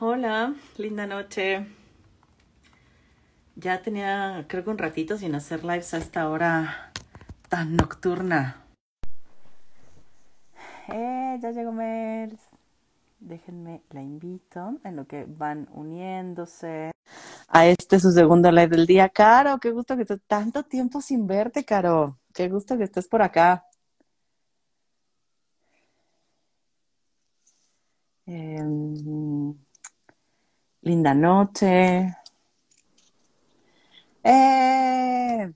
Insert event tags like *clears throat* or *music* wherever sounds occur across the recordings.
Hola, linda noche. Ya tenía, creo que un ratito sin hacer lives a esta hora tan nocturna. Eh, ya llegó Mels. Déjenme, la invito en lo que van uniéndose a este su segundo live del día. Caro, qué gusto que estés tanto tiempo sin verte, Caro. Qué gusto que estés por acá. Em, linda noche. ¡Eh!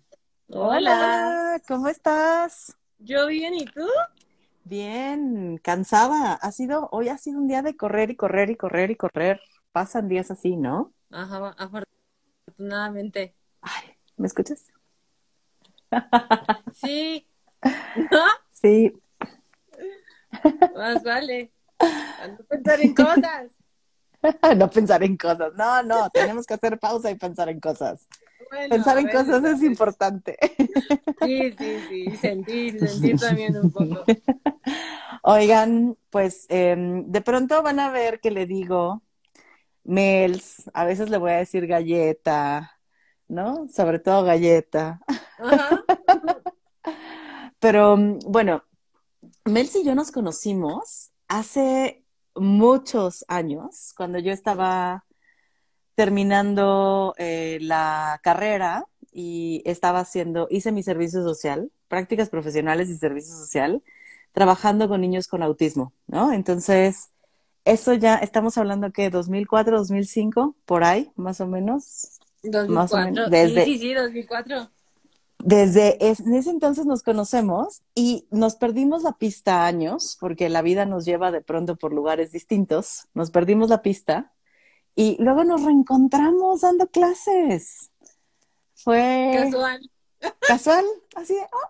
Hola. ¿cómo estás? Yo bien, ¿y tú? Bien, cansada. Ha sido, hoy ha sido un día de correr y correr y correr y correr. Pasan días así, ¿no? Ajá, afortunadamente. Ay, ¿me escuchas? Sí. *laughs* ¿No? Sí. Más vale. A no pensar en cosas. *laughs* no pensar en cosas. No, no, tenemos que hacer pausa y pensar en cosas. Bueno, pensar en cosas es importante. Sí, sí, sí. Sentir, *laughs* sentir también un poco. Oigan, pues em, de pronto van a ver que le digo Mels, a veces le voy a decir galleta, ¿no? Sobre todo galleta. Ajá. *laughs* Pero mm, bueno, Mels y yo nos conocimos hace muchos años, cuando yo estaba terminando eh, la carrera y estaba haciendo, hice mi servicio social, prácticas profesionales y servicio social, trabajando con niños con autismo, ¿no? Entonces, eso ya, estamos hablando que 2004, 2005, por ahí, más o menos. Más o 2004. menos, desde- Sí, sí, sí, 2004. Desde es- en ese entonces nos conocemos y nos perdimos la pista años, porque la vida nos lleva de pronto por lugares distintos. Nos perdimos la pista y luego nos reencontramos dando clases. Fue Casual. casual, así de, "Oh,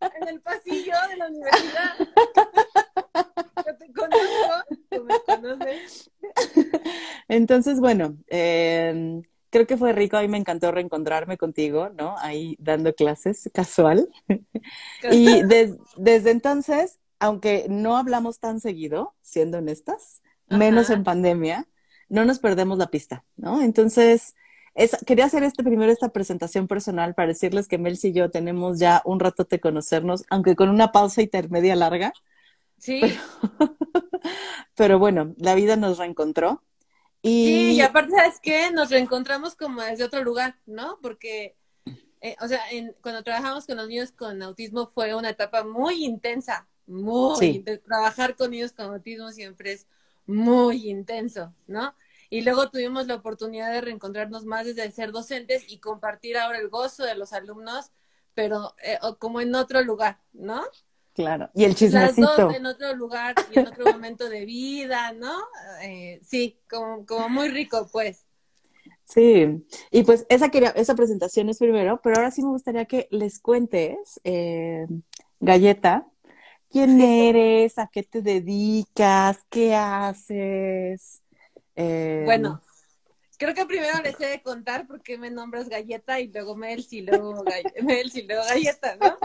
*laughs* En el pasillo de la universidad. *laughs* Yo te conozco, tú me conoces. *laughs* Entonces, bueno, eh, creo que fue rico, a mí me encantó reencontrarme contigo, ¿no? Ahí dando clases, casual. Y des- desde entonces, aunque no hablamos tan seguido, siendo honestas, menos en pandemia, no nos perdemos la pista, ¿no? Entonces, es- quería hacer este primero esta presentación personal para decirles que Mel y yo tenemos ya un rato de conocernos, aunque con una pausa intermedia larga, Sí, pero *laughs* bueno, la vida nos reencontró. Y sí, y aparte, ¿sabes qué? Nos reencontramos como desde otro lugar, ¿no? Porque, eh, o sea, en- cuando trabajamos con los niños con autismo fue una etapa muy intensa, muy Sí. Trabajar con niños con autismo siempre es muy intenso, ¿no? Y luego tuvimos la oportunidad de reencontrarnos más desde el ser docentes y compartir ahora el gozo de los alumnos, pero eh, como en otro lugar, ¿no? Claro, y el Las chismecito. dos en otro lugar y en otro momento de vida, ¿no? Eh, sí, como, como muy rico, pues. Sí, y pues esa quería, esa presentación es primero, pero ahora sí me gustaría que les cuentes, eh, Galleta, quién eres, a qué te dedicas, qué haces. Eh, Bueno, creo que primero les he de contar por qué me nombras galleta y luego Mels y luego, gall- *laughs* Mels y luego galleta, ¿no?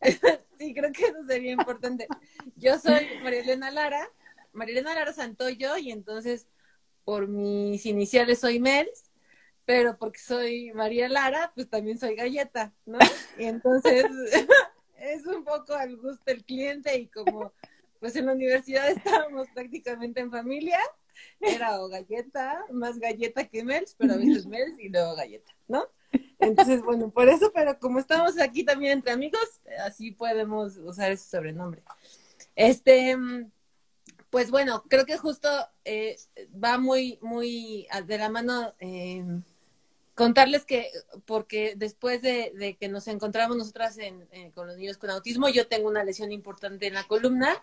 *laughs* sí, creo que eso sería importante. Yo soy María Elena Lara, María Elena Lara Santoyo, y entonces por mis iniciales soy Mels, pero porque soy María Lara, pues también soy galleta, ¿no? Y entonces *laughs* es un poco al gusto del cliente y como pues en la universidad estábamos prácticamente en familia, *laughs* era o galleta, más galleta que Mels, pero a veces *laughs* Mels y luego galleta, ¿no? *laughs* Entonces, bueno, por eso, pero como estamos aquí también entre amigos, así podemos usar ese sobrenombre. Este, pues bueno, creo que justo eh, va muy, muy de la mano eh, contarles que, porque después de, de que nos encontramos nosotras en, en- con los niños con autismo, yo tengo una lesión importante en la columna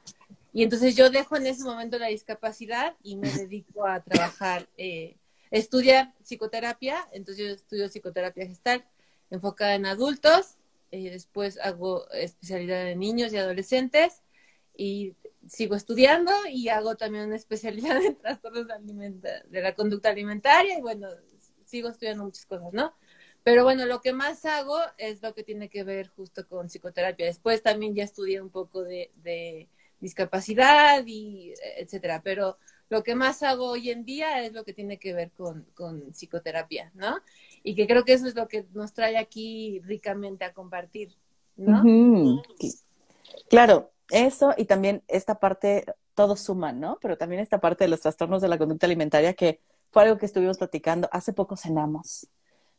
y entonces yo dejo en ese momento la discapacidad y me dedico a trabajar, eh, estudiar psicoterapia, entonces yo estudio psicoterapia gestal enfocada en adultos, eh, después hago especialidad en niños y adolescentes y sigo estudiando y hago también una especialidad *laughs* en trastornos de, de la conducta alimentaria y bueno, sigo estudiando muchas cosas, ¿no? Pero bueno, lo que más hago es lo que tiene que ver justo con psicoterapia. Después también ya estudié un poco de, de discapacidad y etcétera. Pero lo que más hago hoy en día es lo que tiene que ver con, con psicoterapia, ¿no? Y que creo que eso es lo que nos trae aquí ricamente a compartir, ¿no? Claro, eso y también esta parte, todo suma, ¿no? Pero también esta parte de los trastornos de la conducta alimentaria que fue algo que estuvimos platicando. Hace poco cenamos,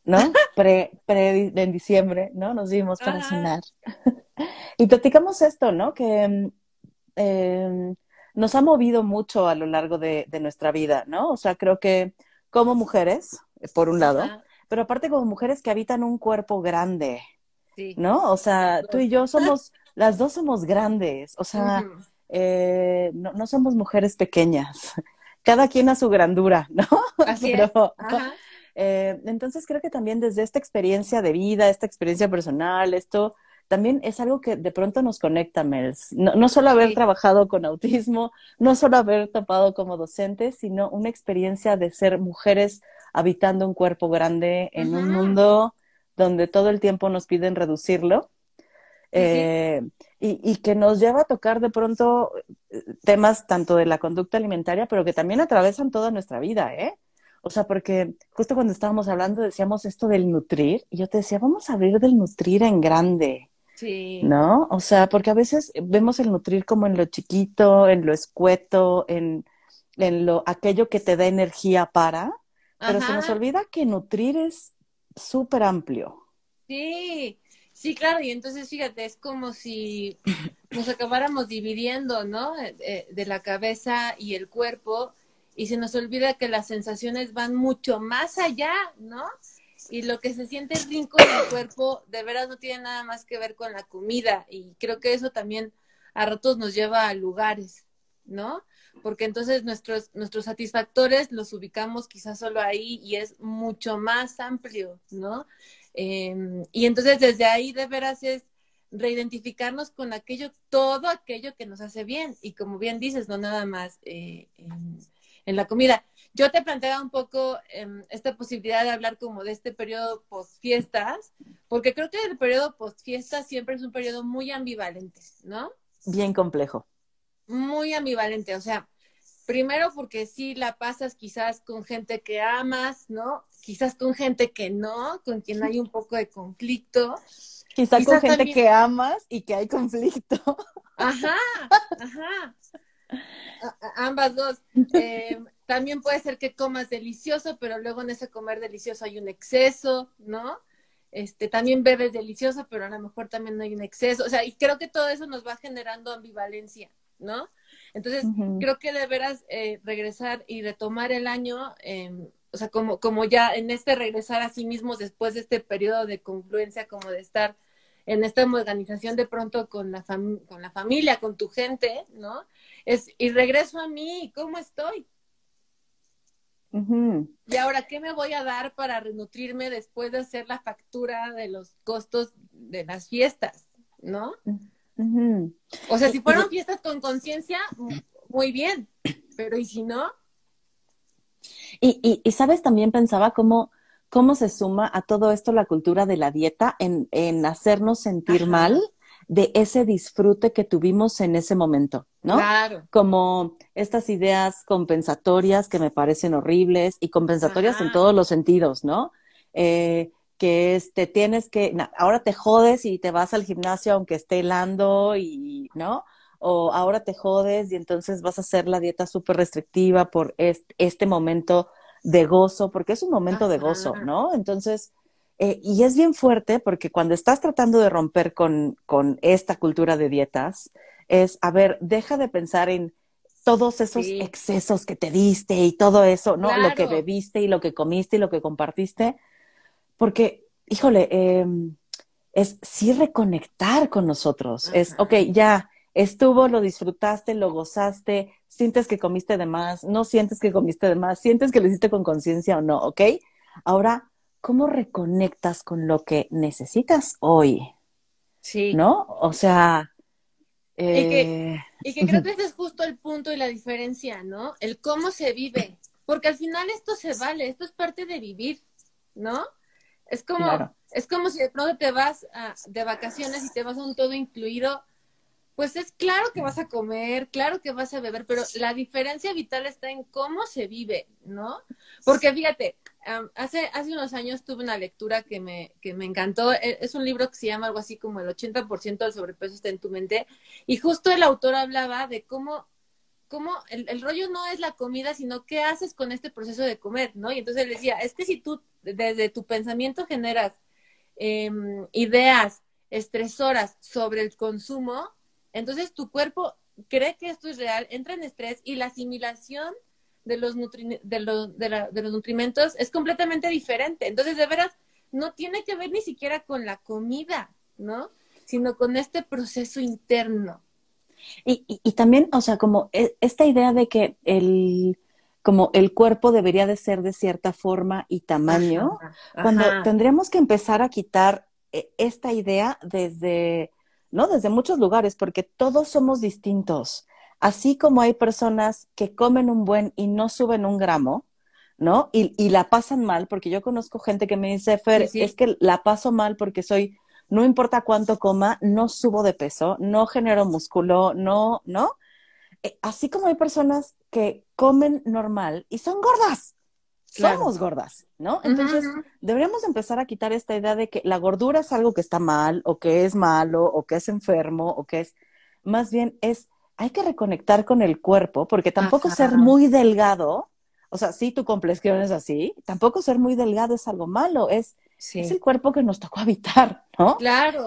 ¿no? *laughs* Pre, pre en diciembre, ¿no? Nos vimos para cenar. *laughs* y platicamos esto, ¿no? Que eh, nos ha movido mucho a lo largo de, nuestra vida, ¿no? O sea, creo que como mujeres, por un lado, pero aparte como mujeres que habitan un cuerpo grande, ¿no? O sea, tú y yo *laughs* somos, las dos somos grandes, o sea, eh, no, somos mujeres pequeñas, *laughs* cada quien a su grandura, ¿no? *laughs* Así eh, entonces creo que también desde esta experiencia de vida, esta experiencia personal, esto también es algo que de pronto nos conecta, Mels. No, no solo haber trabajado con autismo, no solo haber tapado como docente, sino una experiencia de ser mujeres habitando un cuerpo grande en un mundo donde todo el tiempo nos piden reducirlo. Eh, y, y, que nos lleva a tocar de pronto eh, temas tanto de la conducta alimentaria, pero que también atravesan toda nuestra vida, ¿eh? O sea, porque justo cuando estábamos hablando decíamos esto del nutrir, y yo te decía, vamos a abrir del nutrir en grande. Sí. ¿No? O sea, porque a veces vemos el nutrir como en lo chiquito, en lo escueto, en, en lo aquello que te da energía para, pero se nos olvida que nutrir es súper amplio. Sí, sí, claro, y entonces fíjate, es como si nos acabáramos dividiendo, ¿no? Eh, eh, de la cabeza y el cuerpo, y se nos olvida que las sensaciones van mucho más allá, ¿no? Y lo que se siente rico en el cuerpo de veras no tiene nada más que ver con la comida y creo que eso también a ratos nos lleva a lugares, ¿no? Porque entonces nuestros, nuestros satisfactores los ubicamos quizás solo ahí y es mucho más amplio, ¿no? Em, y entonces desde ahí de veras es reidentificarnos con aquello, todo aquello que nos hace bien y como bien dices, no nada más eh, en la comida. Yo te planteaba un poco em, esta posibilidad de hablar como de este periodo post fiestas, porque creo que el periodo post fiestas siempre es un periodo muy ambivalente, ¿no? Bien complejo. Muy ambivalente, o sea, primero porque sí la pasas quizás con gente que amas, ¿no? Quizás con gente que no, con quien hay un poco de conflicto. Quizás, con gente que amas y que hay conflicto. Ajá, ajá. ambas dos. Eh, *laughs* también puede ser que comas delicioso, pero luego en ese comer delicioso hay un exceso, ¿no? Este, también bebes delicioso, pero a lo mejor también hay un exceso. O sea, y creo que todo eso nos va generando ambivalencia, ¿no? Entonces, creo que de veras eh, regresar y retomar el año, em, o sea, como, como ya en este regresar a sí mismos después de este periodo de confluencia, como de estar en esta organización de pronto con la, con la familia, con tu gente, ¿no? Es, y regreso a mí, ¿cómo estoy? Y ahora, ¿qué me voy a dar para renutrirme después de hacer la factura de los costos de las fiestas? ¿No? O sea, si fueron fiestas con conciencia, muy bien, pero ¿y si no? Y, y, sabes, también pensaba cómo, cómo se suma a todo esto la cultura de la dieta en, en hacernos sentir mal de ese disfrute que tuvimos en ese momento, ¿no? Claro. Como estas ideas compensatorias que me parecen horribles y compensatorias en todos los sentidos, ¿no? Eh, que es, te tienes que, ahora te jodes y te vas al gimnasio aunque esté helando y, ¿no? O ahora te jodes y entonces vas a hacer la dieta súper restrictiva por este, momento de gozo, porque es un momento de gozo, ¿no? Entonces, eh, y es bien fuerte porque cuando estás tratando de romper con, con, esta cultura de dietas, es, a ver, deja de pensar en todos esos excesos que te diste y todo eso, ¿no? Lo que bebiste y lo que comiste y lo que compartiste, porque, híjole, em, es sí reconectar con nosotros. Es, ok, ya estuvo, lo disfrutaste, lo gozaste, sientes que comiste de más, no sientes que comiste de más, sientes que lo hiciste con conciencia o no, ¿ok? Ahora ¿cómo reconectas con lo que necesitas hoy? Sí. ¿No? O sea... Y, que, eh, y que creo que *laughs* ese es justo el punto y la diferencia, ¿no? El cómo se vive. Porque al final esto se vale, esto es parte de vivir, ¿no? Es como, es como si de pronto te vas de vacaciones y te vas a un todo incluido, pues es claro que vas a comer, claro que vas a beber, pero la diferencia vital está en cómo se vive, ¿no? Porque fíjate, hace, hace unos años tuve una lectura que me, que me encantó. E, es un libro que se llama algo así como el 80% del sobrepeso está en tu mente. Y justo el autor hablaba de cómo, cómo el, el, rollo no es la comida, sino qué haces con este proceso de comer, ¿no? Y entonces él decía, es que si tú desde tu pensamiento generas eh, ideas estresoras sobre el consumo, entonces tu cuerpo cree que esto es real, entra en estrés y la asimilación de los, de, de, los nutrimentos es completamente diferente. Entonces, de veras, no tiene que ver ni siquiera con la comida, ¿no? Sino con este proceso interno. Y, y, también, o sea, como e, esta idea de que el, como el cuerpo debería de ser de cierta forma y tamaño, cuando tendríamos que empezar a quitar eh, esta idea desde, ¿no? Desde muchos lugares, porque todos somos distintos. Así como hay personas que comen un buen y no suben un gramo, ¿no? Y, y la pasan mal, porque yo conozco gente que me dice, Fer, es que la paso mal porque soy, no importa cuánto coma, no subo de peso, no genero músculo, no, ¿no? Eh, así como hay personas que comen normal y son gordas. Somos gordas, ¿no? Entonces, deberíamos empezar a quitar esta idea de que la gordura es algo que está mal, o que es malo, o que es enfermo, o que es, más bien es, hay que reconectar con el cuerpo, porque tampoco ser muy delgado, o sea, sí, tu complexión es así, tampoco ser muy delgado es algo malo, es, es el cuerpo que nos tocó *laughs* habitar, ¿no? Claro.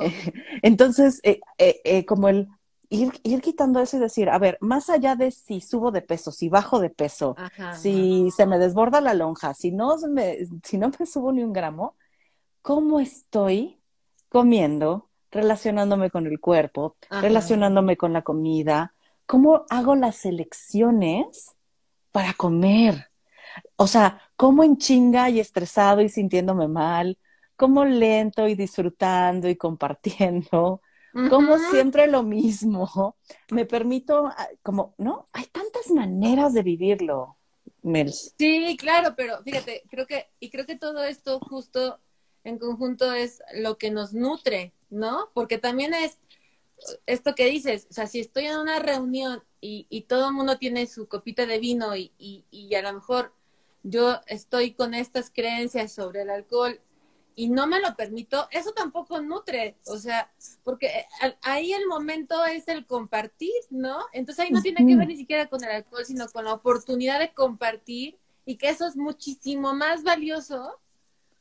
entonces, eh, eh, como el ir, ir quitando eso y decir, a ver, más allá de si subo de peso, si bajo de peso, si se me desborda la lonja, si no me, si no me *laughs* subo ni un gramo, ¿cómo estoy comiendo, relacionándome con el cuerpo, relacionándome con la comida? ¿Cómo hago las elecciones para comer? O sea, ¿cómo en chinga y estresado y sintiéndome mal? ¿Cómo lento y disfrutando y compartiendo? Como siempre lo mismo. *laughs* Me permito, ah, como, ¿no? Hay tantas maneras de vivirlo, Mel. Sí, claro, pero fíjate, creo que, y creo que todo esto justo en conjunto es lo que nos nutre, ¿no? Porque también es esto que dices, o sea, si estoy en una reunión y, y todo el mundo tiene su copita de vino y, y, y a lo mejor yo estoy con estas creencias sobre el alcohol y no me lo permito, eso tampoco nutre, o sea, porque eh, ahí el momento es el compartir, ¿no? Entonces ahí no tiene que ver ni siquiera con el alcohol, sino con la oportunidad de compartir y que eso es muchísimo más valioso,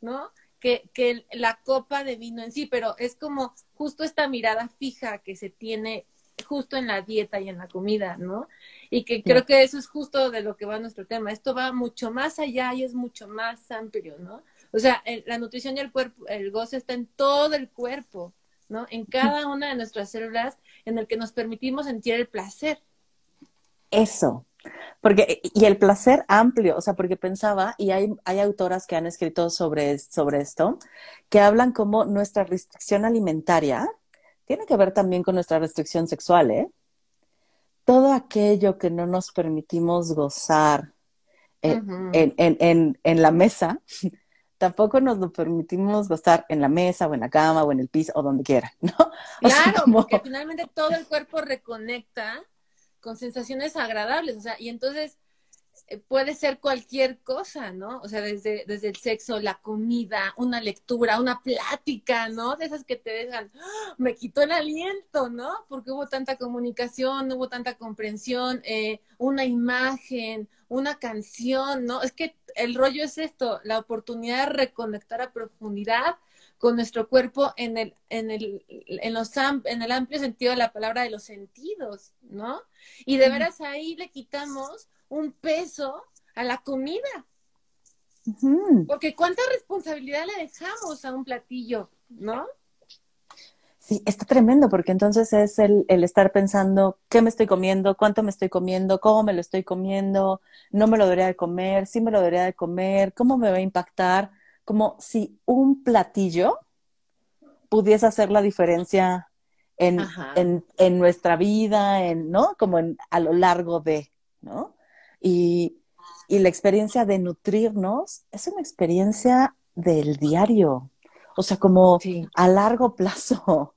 ¿no? Que, que la copa de vino en sí, pero es como justo esta mirada fija que se tiene justo en la dieta y en la comida, ¿no? Y que creo que eso es justo de lo que va nuestro tema. Esto va mucho más allá y es mucho más amplio, ¿no? O sea, la nutrición y el cuerpo, el goce está en todo el cuerpo, ¿no? En cada una de nuestras células en el que nos permitimos sentir el placer. Eso. Porque, y el placer amplio, o sea, porque pensaba, y hay, hay autoras que han escrito sobre, sobre esto, que hablan como nuestra restricción alimentaria tiene que ver también con nuestra restricción sexual, ¿eh? Todo aquello que no nos permitimos gozar en, en, en la mesa, tampoco nos lo permitimos gozar en la mesa o en la cama o en el piso o donde quiera, ¿no? *laughs* claro, porque finalmente todo el cuerpo reconecta con sensaciones agradables, o sea, y entonces eh, puede ser cualquier cosa, ¿no? O sea, desde, desde el sexo, la comida, una lectura, una plática, ¿no? De esas que te dejan, ¡ah! me quitó el aliento, ¿no? Porque hubo tanta comunicación, hubo tanta comprensión, eh, una imagen, una canción, ¿no? Es que el rollo es esto, la oportunidad de reconectar a profundidad con nuestro cuerpo en el, en el, en los, en el amplio sentido de la palabra de los sentidos, ¿no? Y de veras ahí le quitamos un peso a la comida. Porque cuánta responsabilidad le dejamos a un platillo, ¿no? Sí, está tremendo porque entonces es el, el, estar pensando qué me estoy comiendo, cuánto me estoy comiendo, cómo me lo estoy comiendo, no me lo debería de comer, sí me lo debería de comer, cómo me va a impactar, como si un platillo pudiese hacer la diferencia en, en, en, nuestra vida, en, ¿no? Como en, a lo largo de, ¿no? Y, y la experiencia de nutrirnos es una experiencia del diario, o sea, como a largo plazo.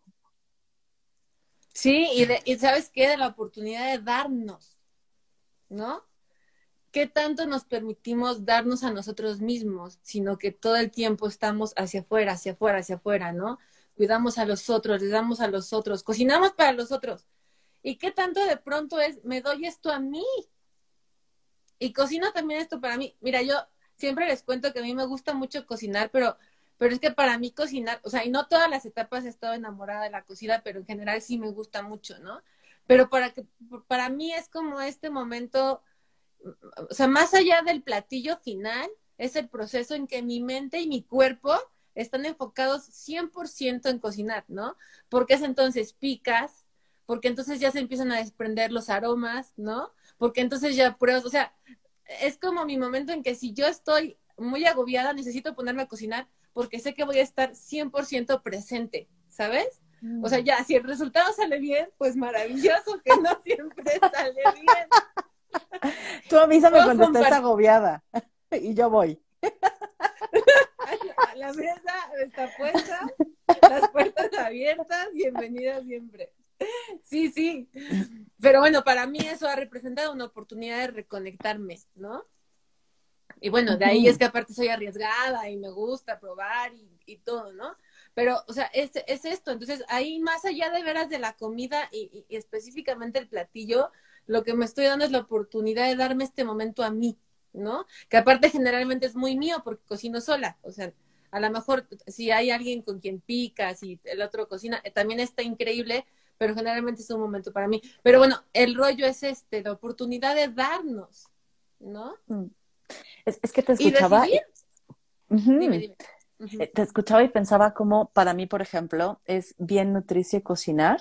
Sí, y, sabes qué, de la oportunidad de darnos, ¿no? ¿Qué tanto nos permitimos darnos a nosotros mismos, sino que todo el tiempo estamos hacia afuera, hacia afuera, hacia afuera, ¿no? Cuidamos a los otros, les damos a los otros, cocinamos para los otros. ¿Y qué tanto de pronto es, me doy esto a mí? Y cocino también esto para mí. Mira, yo siempre les cuento que a mí me gusta mucho cocinar, pero pero es que para mí cocinar, o sea, y no todas las etapas he estado enamorada de la cocina, pero en general sí me gusta mucho, ¿no? Pero para que para mí es como este momento o sea, más allá del platillo final, es el proceso en que mi mente y mi cuerpo están enfocados 100% en cocinar, ¿no? Porque es entonces picas, porque entonces ya se empiezan a desprender los aromas, ¿no? Porque entonces ya pruebas, o sea, es como mi momento en que si yo estoy muy agobiada, necesito ponerme a cocinar porque sé que voy a estar 100% presente, ¿sabes? O sea, mm. ya, si el resultado sale bien, pues maravilloso, que no siempre *laughs* sale bien. Tú avísame cuando estés agobiada *laughs* y yo voy. *laughs* La mesa está puesta, las puertas abiertas, bienvenida siempre. Sí, sí. Pero bueno, para mí eso ha representado una oportunidad de reconectarme, ¿no? Y bueno, de ahí es que aparte soy arriesgada y me gusta probar y, todo, ¿no? Pero, o sea, es, es, esto. Entonces, ahí más allá de veras de la comida y específicamente el platillo, lo que me estoy dando es la oportunidad de darme este momento a mí, ¿no? Que aparte generalmente es muy mío porque cocino sola, o sea, a lo mejor si hay alguien con quien pica, si el otro cocina, eh, también está increíble, pero generalmente es un momento para mí. Pero bueno, el rollo es este, la oportunidad de darnos, ¿no? Mm. Es, que te escuchaba. Dime, dime. Eh, te escuchaba y pensaba como para mí, por ejemplo, es bien nutricio cocinar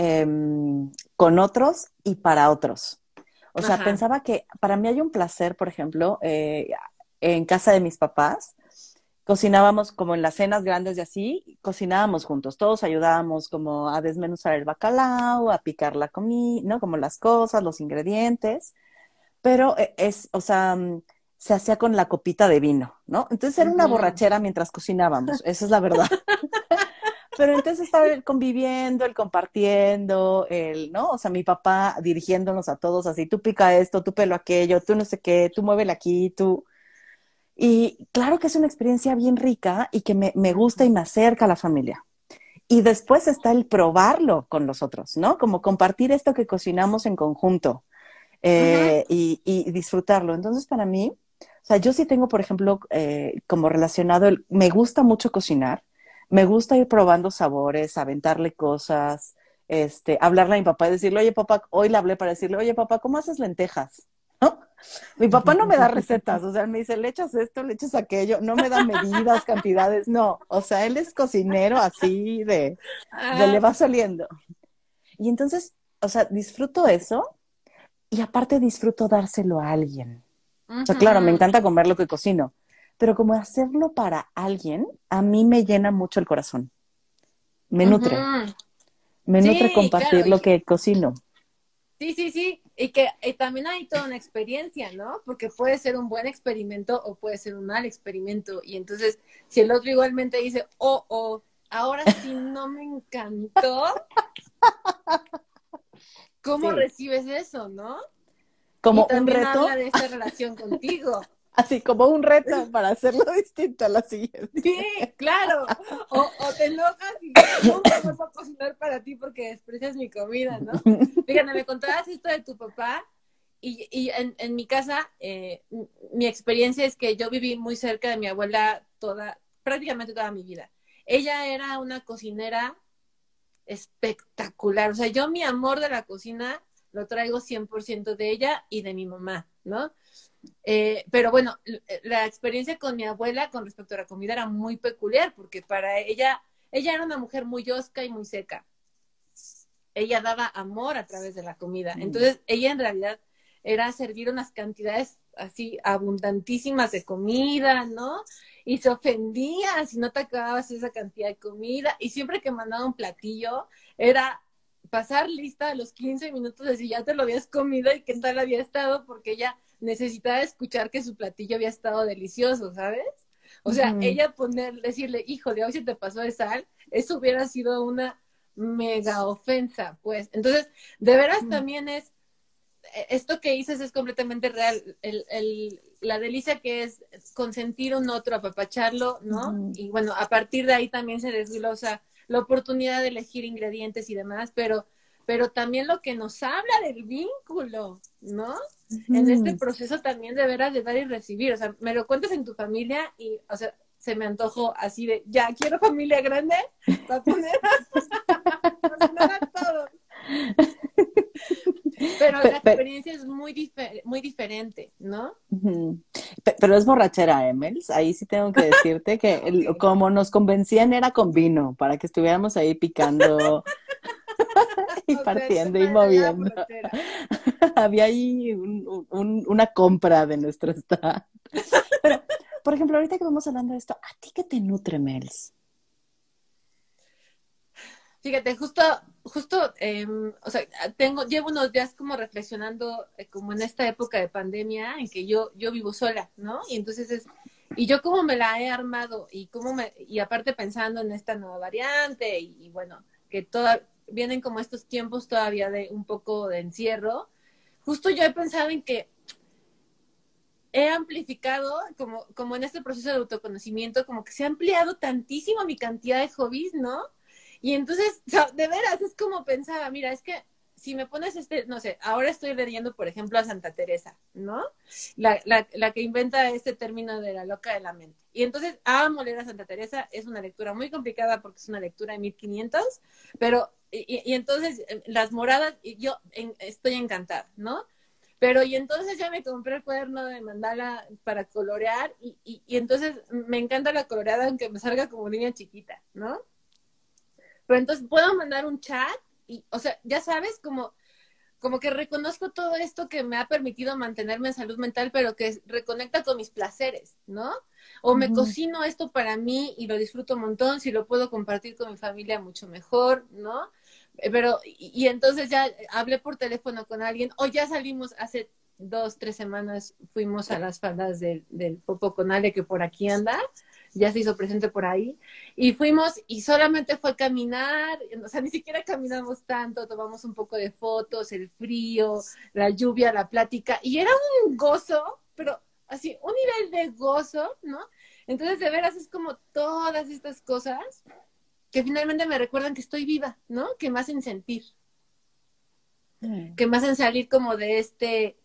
Em, con otros y para otros. O sea, pensaba que para mí hay un placer, por ejemplo, eh, en casa de mis papás, cocinábamos como en las cenas grandes y así, cocinábamos juntos, todos ayudábamos como a desmenuzar el bacalao, a picar la comida, ¿no? Como las cosas, los ingredientes, pero eh, es, o sea, mm, se hacía con la copita de vino, ¿no? Entonces era una borrachera mientras cocinábamos, esa es la verdad. *laughs* Pero entonces estaba el conviviendo, el compartiendo, el, ¿no? O sea, mi papá dirigiéndonos a todos así, tú pica esto, tú pelo aquello, tú no sé qué, tú muévele aquí, tú. Y claro que es una experiencia bien rica y que me, me gusta y me acerca a la familia. Y después está el probarlo con los otros, ¿no? Como compartir esto que cocinamos en conjunto eh, y, y, disfrutarlo. Entonces, para mí, o sea, yo sí tengo, por ejemplo, eh, como relacionado, el, me gusta mucho cocinar, me gusta ir probando sabores, aventarle cosas, este, hablarle a mi papá y decirle, oye papá, hoy le hablé para decirle, oye papá, ¿cómo haces lentejas? ¿No? Mi papá no me da recetas, o sea, me dice, le echas esto, le echas aquello, no me da medidas, cantidades, no, o sea, él es cocinero así de, de le va saliendo. Y entonces, o sea, disfruto eso y aparte disfruto dárselo a alguien. O sea, claro, me encanta comer lo que cocino, pero como hacerlo para alguien, a mí me llena mucho el corazón. Me nutre. Me nutre compartir lo que cocino. Sí, sí, sí. Y que también hay toda una experiencia, ¿no? Porque puede ser un buen experimento o puede ser un mal experimento. Y entonces, si el otro igualmente dice, oh, oh, ahora sí no me encantó, *laughs* ¿cómo recibes eso, no? Como un reto. habla de esta relación contigo. *laughs* Así como un reto para hacerlo *laughs* distinto a la siguiente. Sí, claro. O, te enojas y nunca voy a cocinar para ti porque desprecias mi comida, ¿no? *laughs* Fíjate, me contabas esto de tu papá y, y en, en, mi casa, eh, mi experiencia es que yo viví muy cerca de mi abuela toda, prácticamente toda mi vida. Ella era una cocinera espectacular. O sea, yo mi amor de la cocina lo traigo 100% de ella y de mi mamá, ¿no? Eh, pero bueno, la experiencia con mi abuela con respecto a la comida era muy peculiar, porque para ella, ella era una mujer muy osca y muy seca. Ella daba amor a través de la comida. Mm. Entonces, ella en realidad era servir unas cantidades así abundantísimas de comida, ¿no? Y se ofendía si no te acababas esa cantidad de comida. Y siempre que mandaba un platillo, era pasar lista a los 15 minutos de si ya te lo habías comido y qué tal había estado, porque ella necesitaba escuchar que su platillo había estado delicioso, ¿sabes? O sea, ella poner, decirle, híjole, hoy se te pasó de sal, eso hubiera sido una mega ofensa, pues. Entonces, de veras también es, e, esto que dices es completamente real. El, el, la delicia que es consentir un otro, apapacharlo, ¿no? Y bueno, a partir de ahí también se desglosa la oportunidad de elegir ingredientes y demás, pero, pero también lo que nos habla del vínculo, ¿no? En este proceso también de veras de dar y recibir. O sea, me lo cuentas en tu familia y, o sea, se me antojó así de, ya quiero familia grande *laughs* para poner a todos. Pero la experiencia es muy, muy diferente, ¿no? Pero es borrachera, Emels. Ahí sí tengo que decirte que *laughs* como nos convencían era con vino, para que estuviéramos ahí picando *laughs* y partiendo y moviendo. *laughs* Había ahí una compra de nuestro estado. por ejemplo, ahorita que vamos hablando de esto, ¿a ti qué te nutre, Mels? Fíjate, justo, justo, em, o sea, tengo, llevo unos días como reflexionando, eh, como en esta época de pandemia, en que yo, yo vivo sola, ¿no? Y entonces es, y yo cómo me la he armado, y cómo me, y aparte pensando en esta nueva variante, y, bueno, que toda, vienen como estos tiempos todavía de un poco de encierro, justo yo he pensado en que he amplificado, como, como en este proceso de autoconocimiento, como que se ha ampliado tantísimo mi cantidad de hobbies, ¿no? Y entonces, *laughs* de veras, es como pensaba, mira, es que si me pones este, no sé, ahora estoy leyendo, por ejemplo, a Santa Teresa, ¿no? La, la, la, que inventa este término de la loca de la mente. Y entonces, amo leer a Santa Teresa, es una lectura muy complicada porque es una lectura de 1500, pero, y, y entonces, eh, las moradas, yo estoy encantada, ¿no? Pero y entonces ya me compré el cuaderno de mandala para colorear y, y, y entonces me encanta la coloreada aunque me salga como niña chiquita, ¿no? Pero entonces puedo mandar un chat y, o sea, ya sabes, como, como que reconozco todo esto que me ha permitido mantenerme en salud mental, pero que reconecta con mis placeres, ¿no? O me cocino esto para mí y lo disfruto un montón, si lo puedo compartir con mi familia mucho mejor, ¿no? Eh, pero, y, entonces ya hablé por teléfono con alguien, o ya salimos hace dos, tres semanas, fuimos a las faldas del, del Popo Conale que por aquí anda, ya se hizo presente por ahí. Y fuimos y solamente fue caminar, o sea, ni siquiera caminamos tanto, tomamos un poco de fotos, el frío, la lluvia, la plática, y era un gozo, pero así, un nivel de gozo, ¿no? Entonces, de veras, es como todas estas cosas que finalmente me recuerdan que estoy viva, ¿no? Que me hacen sentir. Mm. Que me hacen salir como de este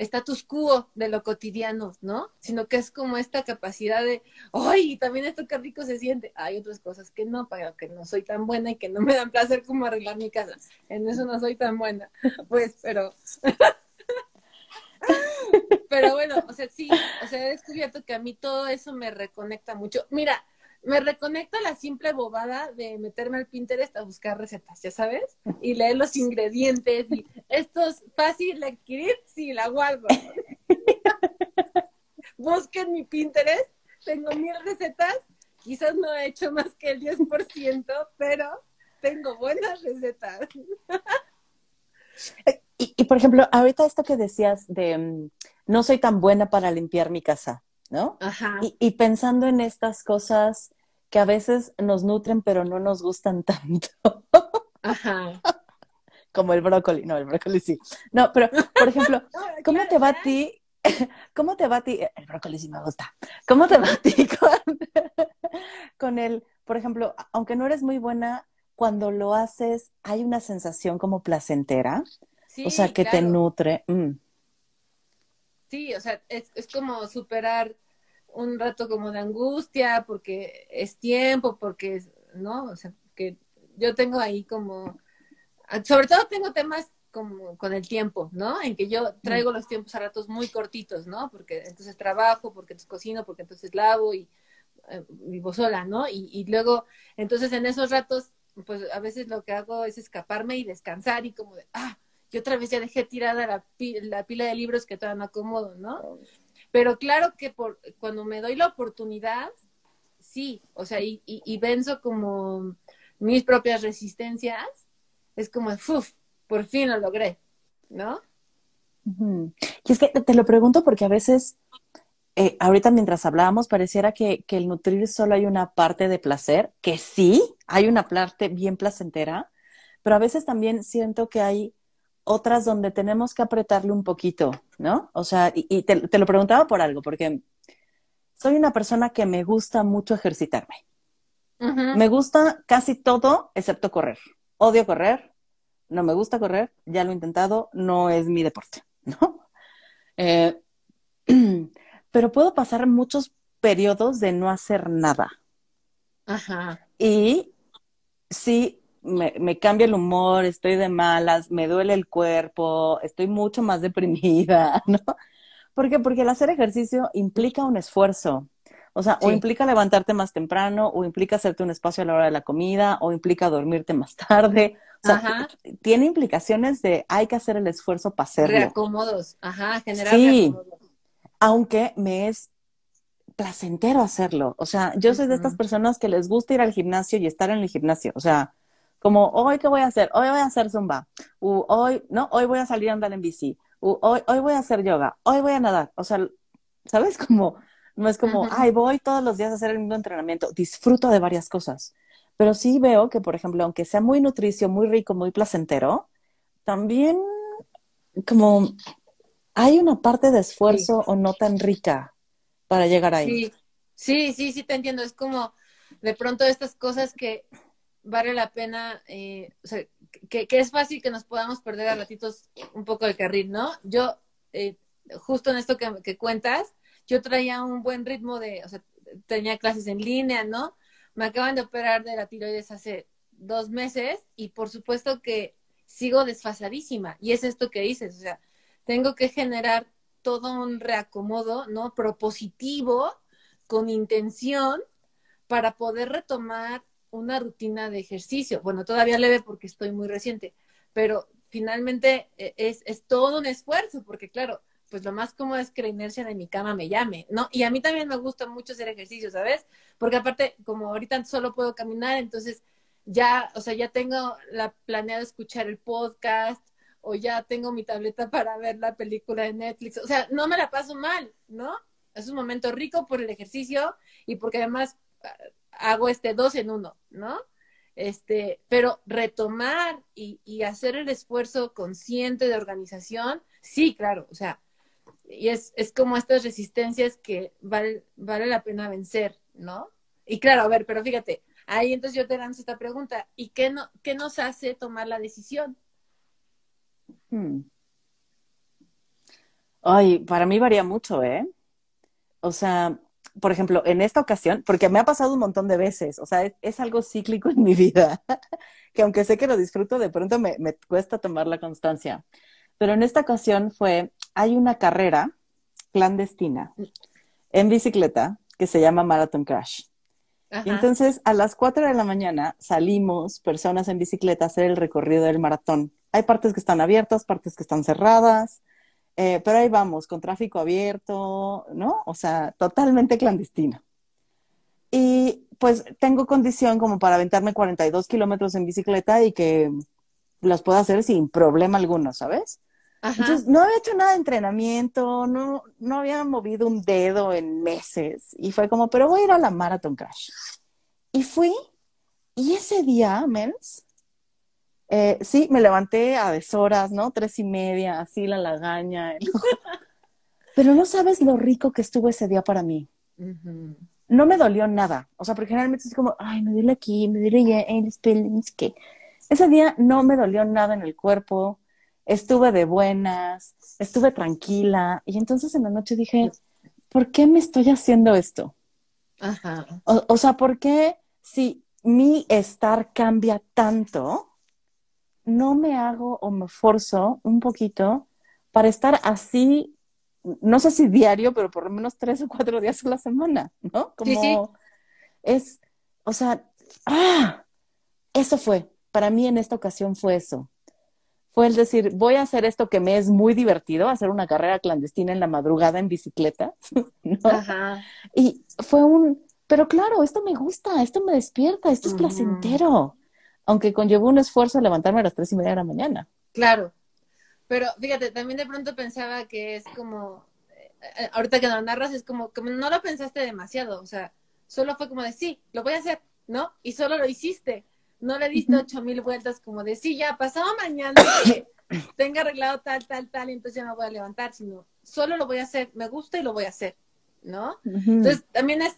status quo de lo cotidiano, ¿no? Sino que es como esta capacidad de, ¡ay! También esto que rico se siente. Hay otras cosas que no, para que no soy tan buena y que no me dan placer como arreglar mi casa. En eso no soy tan buena. *laughs* Pues, pero. *laughs* pero bueno, o sea, sí, o sea, he descubierto que a mí todo eso me reconecta mucho. Mira, me reconecta la simple bobada de meterme al Pinterest a buscar recetas, ya sabes, y leer los ingredientes y esto es fácil de adquirir, sí, la guardo. *laughs* Busquen mi Pinterest, tengo mil recetas, quizás no he hecho más que el 10%, pero tengo buenas recetas. *laughs* y, y, por ejemplo, ahorita esto que decías de mm, no soy tan buena para limpiar mi casa, ¿no? Ajá. Y, pensando en estas cosas que a veces nos nutren pero no nos gustan *laughs* tanto. Ajá. Como el brócoli, no, el brócoli sí. No, pero, por ejemplo, *laughs* ¿cómo te va a ti? *laughs* ¿Cómo te va a ti? El brócoli sí me gusta. ¿Cómo te va a ti con, con el, por ejemplo, aunque no eres muy buena, cuando lo haces, hay una sensación como placentera? Sí, o sea, que te nutre. Mm. Sí, o sea, es, es como superar un rato como de angustia, porque es tiempo, porque, ¿no? O sea, que yo tengo ahí como, sobre todo tengo temas como con el tiempo, ¿no? En que yo traigo los tiempos a ratos muy cortitos, ¿no? Porque entonces trabajo, porque entonces cocino, porque entonces lavo y eh, vivo sola, ¿no? Y, y luego, entonces en esos ratos, pues a veces lo que hago es escaparme y descansar y como de, ah, yo otra vez ya dejé tirada la, la pila de libros que todavía no acomodo, ¿no? Pero claro que por, cuando me doy la oportunidad, sí, o sea, y, y, venzo como mis propias resistencias, es como, uff, por fin lo logré, ¿no? Y es que te lo pregunto porque a veces, eh, ahorita mientras hablábamos, pareciera que, que el nutrir solo hay una parte de placer, que sí, hay una parte bien placentera, pero a veces también siento que hay otras donde tenemos que apretarle un poquito, ¿no? O sea, y, te, te, lo preguntaba por algo, porque soy una persona que me gusta mucho ejercitarme. Me gusta casi todo excepto correr. Odio correr, no me gusta correr, ya lo he intentado, no es mi deporte, *laughs* ¿no? Eh, *clears throat* pero puedo pasar muchos periodos de no hacer nada. Ajá. Y sí, me, me, cambia el humor, estoy de malas, me duele el cuerpo, estoy mucho más *laughs* deprimida, ¿no? ¿Por qué? Porque el hacer ejercicio implica un esfuerzo. O sea, o implica levantarte más temprano, o implica hacerte un espacio a la hora de la comida, o implica dormirte más *laughs* tarde. O sea, tiene implicaciones de hay que hacer el esfuerzo para hacerlo. Reacomodos, ajá, generar sí, Aunque me es placentero hacerlo. O sea, yo soy de estas personas que les gusta ir al gimnasio y estar en el gimnasio. O sea, como hoy qué voy a hacer, hoy voy a hacer zumba, u hoy, no, hoy voy a salir a andar en bici, u hoy, hoy voy a hacer yoga, hoy voy a nadar. O sea, ¿sabes? *laughs* Como, no es como, ay, voy todos los días a hacer el mismo entrenamiento. Disfruto de varias cosas. Pero sí veo que, por ejemplo, aunque sea muy nutricio, muy rico, muy placentero, también como hay una parte de esfuerzo o no tan rica para llegar ahí. Sí. sí, sí, sí, te entiendo. Es como de pronto estas cosas que vale la pena, eh, o sea, que, es fácil que nos podamos perder a ratitos un poco el carril, ¿no? Yo, eh, justo en esto que, cuentas, yo traía un buen ritmo de, o sea, tenía clases en línea, ¿no? Me acaban de operar de la tiroides hace dos meses y por supuesto que sigo desfasadísima. Y es esto que dices, o sea, tengo que generar todo un reacomodo, ¿no? Propositivo, con intención, para poder retomar una rutina de ejercicio. Bueno, todavía leve porque estoy muy reciente, pero finalmente e, es, es todo un esfuerzo, porque claro, pues lo más cómodo es que la inercia de mi cama me llame, ¿no? Y a mí también me gusta mucho hacer ejercicio, ¿sabes? Porque aparte, como ahorita solo puedo caminar, entonces ya, o sea, ya tengo la planeado escuchar el podcast, o ya tengo mi tableta *laughs* para ver la película de Netflix. O sea, no me la paso mal, ¿no? Es un momento rico por el ejercicio y porque además hago este dos en uno, ¿no? Este, pero retomar y, hacer el esfuerzo consciente de organización, sí, claro, o sea, y es, es como estas resistencias que vale, vale la pena vencer, ¿no? Y claro, a ver, pero fíjate, ahí entonces yo te lanzo esta pregunta, ¿y qué, no, qué nos hace tomar la decisión? Hmm. Ay, para mí varía mucho, ¿eh? O sea, por ejemplo, en esta ocasión, porque me ha pasado un montón de veces, o sea, es, algo cíclico en mi vida, *laughs* que aunque sé que lo disfruto, de pronto me, me, cuesta tomar la constancia. Pero en esta ocasión fue, hay una carrera clandestina en bicicleta que se llama Marathon Crash. Y entonces a las 4 de la mañana salimos personas en bicicleta a hacer el recorrido del maratón. Hay partes que están abiertas, partes que están cerradas, eh, pero ahí vamos, con tráfico abierto, ¿no? O sea, totalmente clandestino. Y pues tengo condición como para aventarme 42 kilómetros en bicicleta y que las puedo hacer sin problema alguno, ¿sabes? Entonces, no había hecho nada de entrenamiento, no, no había movido un dedo en meses. Y fue como, pero voy a ir a la Marathon Crash. Y fui, y ese día, Mens, eh, sí, me levanté a deshoras, ¿no? Tres y media, así la lagaña. *laughs* Pero no sabes lo rico que estuvo ese día para mí. No me dolió nada. O sea, porque generalmente es como, ay, me duele aquí, me duele en el que Ese día no me dolió nada en el cuerpo. Estuve de buenas, estuve tranquila. Y entonces en la noche dije, ¿por qué me estoy haciendo esto? Ajá. O, o sea, ¿por qué si mi estar cambia tanto? No me hago o me forzo un poquito para estar así, no sé si diario, pero por lo menos tres o cuatro días a la semana, ¿no? Como es, o sea, ¡ah! Eso fue, para mí en esta ocasión fue eso. Fue el decir, voy a hacer esto que me es muy divertido, hacer una carrera clandestina en la madrugada en bicicleta, *laughs* ¿no? Ajá. Y fue un, pero claro, esto me gusta, esto me despierta, esto es placentero aunque conllevó un esfuerzo levantarme a las tres y media de la mañana. Claro, pero fíjate, también de pronto pensaba que es como, eh, ahorita que lo narras, es como que no lo pensaste demasiado, o sea, solo fue como de sí, lo voy a hacer, ¿no? Y solo lo hiciste, no le diste ocho mil vueltas como de, sí, ya, pasado mañana *coughs* tenga arreglado tal, tal, tal, y entonces ya me voy a levantar, sino solo lo voy a hacer, me gusta y lo voy a hacer, ¿no? Entonces, también es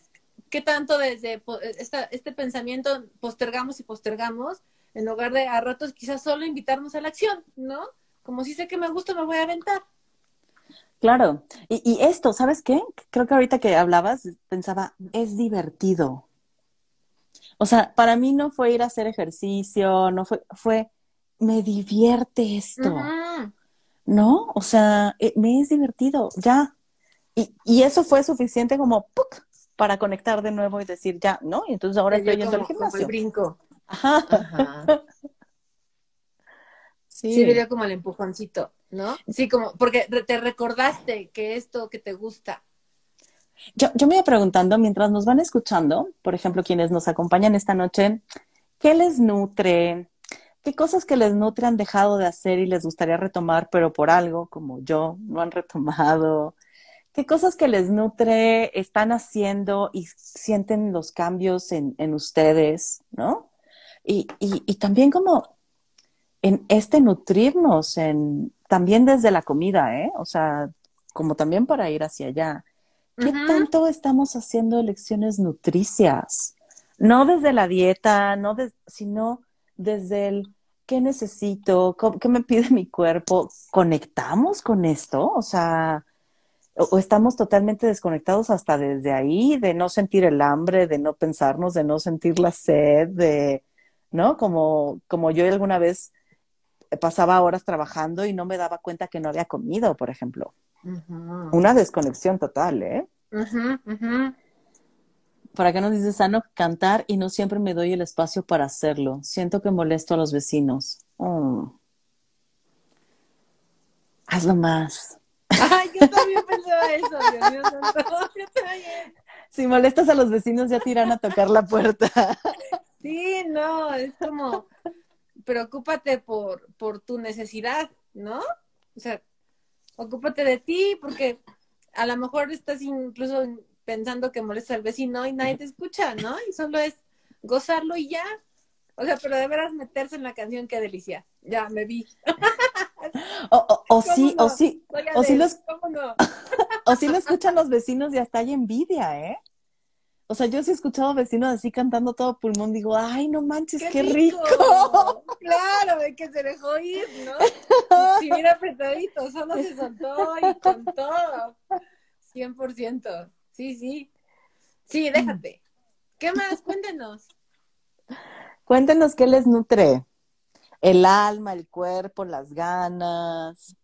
qué tanto desde esta, este pensamiento postergamos y postergamos, en lugar de a ratos quizás solo invitarnos a la acción, ¿no? Como si sé que me gusta, me voy a aventar. Claro. Y, y esto, ¿sabes qué? Creo que ahorita que hablabas, pensaba, es divertido. O sea, para mí no fue ir a hacer ejercicio, no fue, fue, me divierte esto. ¿No? O sea, eh, me es divertido, ya. Y, y eso fue suficiente como ¡puc! Para conectar de nuevo y decir, ya, ¿no? Y entonces ahora estoy yendo al gimnasio. Como el brinco. Ajá. Ajá. *laughs* Sí. sí, como el empujoncito, ¿no? Sí, como, porque te recordaste que esto que te gusta. Yo, yo me iba preguntando, mientras nos van escuchando, por ejemplo, quienes nos acompañan esta noche, ¿qué les nutre? ¿Qué cosas que les nutre han dejado de hacer y les gustaría retomar, pero por algo, como yo, no han retomado? ¿Qué cosas que les nutre están haciendo y sienten los cambios en, en ustedes, no? Y, y, y, también como en este nutrirnos, en, también desde la comida, ¿eh? O sea, como también para ir hacia allá. ¿Qué tanto estamos haciendo elecciones nutricias? No desde la dieta, no sino desde el qué necesito, qué me pide mi cuerpo. ¿Conectamos con esto? O sea, o, estamos totalmente desconectados hasta desde ahí, de no sentir el hambre, de no pensarnos, de no sentir la sed, de, ¿no? Como, como yo alguna vez pasaba horas trabajando y no me daba cuenta que no había comido, por ejemplo. Una desconexión total, ¿eh? ¿Para qué nos dice sano cantar y no siempre me doy el espacio para hacerlo? Siento que molesto a los vecinos. Oh. Hazlo más. Ay, yo también pensaba eso, Dios mío *laughs* Si molestas a los vecinos ya te irán a tocar la puerta. *laughs* Sí, no, es como preocúpate por, por tu necesidad, ¿no? O sea, ocúpate de ti porque a lo mejor estás incluso pensando que molesta al vecino y nadie te escucha, ¿no? Y solo es gozarlo y ya. O sea, pero de veras meterse en la canción, qué delicia. Ya, me vi. *laughs* O, o, sí, o sí, o sí los, *laughs* o sí lo escuchan los vecinos y hasta hay envidia, ¿eh? O sea, yo sí he escuchado vecinos así cantando todo pulmón, digo, ay, no manches, qué, rico. *laughs* Claro, de que se dejó ir, ¿no? Si mira apretadito, solo se soltó y con todo. 100%. Sí, sí. Sí, déjate. ¿Qué más? Cuéntenos. Cuéntenos qué les nutre. El alma, el cuerpo, las ganas.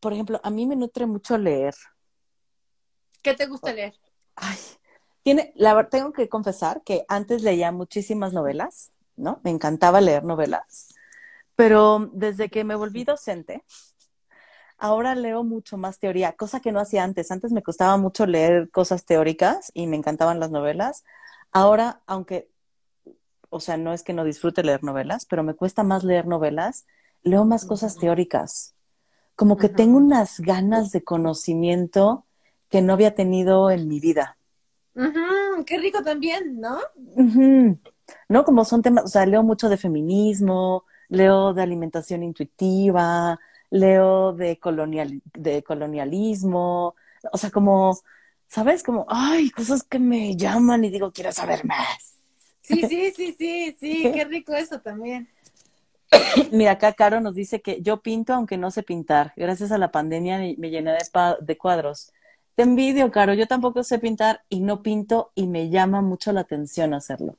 Por ejemplo, a mí me nutre mucho leer. ¿Qué te gusta leer? Ay, tiene, la tengo que confesar que antes leía muchísimas novelas, ¿no? Me encantaba leer novelas, pero desde que me volví docente, ahora leo mucho más teoría, cosa que no hacía antes. Antes me costaba mucho leer cosas teóricas y me encantaban las novelas. Ahora, aunque, o sea, no es que no disfrute leer novelas, pero me cuesta más leer novelas, leo más cosas teóricas. Como que tengo unas ganas de conocimiento que no había tenido en mi vida. qué rico también, ¿no? No, como son temas, o sea, leo mucho de feminismo, leo de alimentación intuitiva, leo de, colonial, de colonialismo, o sea, como, ¿sabes? Como, ay, cosas que me llaman y digo, quiero saber más. Sí, sí, sí, sí, sí, qué rico eso también. *coughs* Mira, acá Caro nos dice que yo pinto aunque no sé pintar. Gracias a la pandemia me llené de, de cuadros. Te envidio, Caro. Yo tampoco sé pintar y no pinto y me llama mucho la atención hacerlo.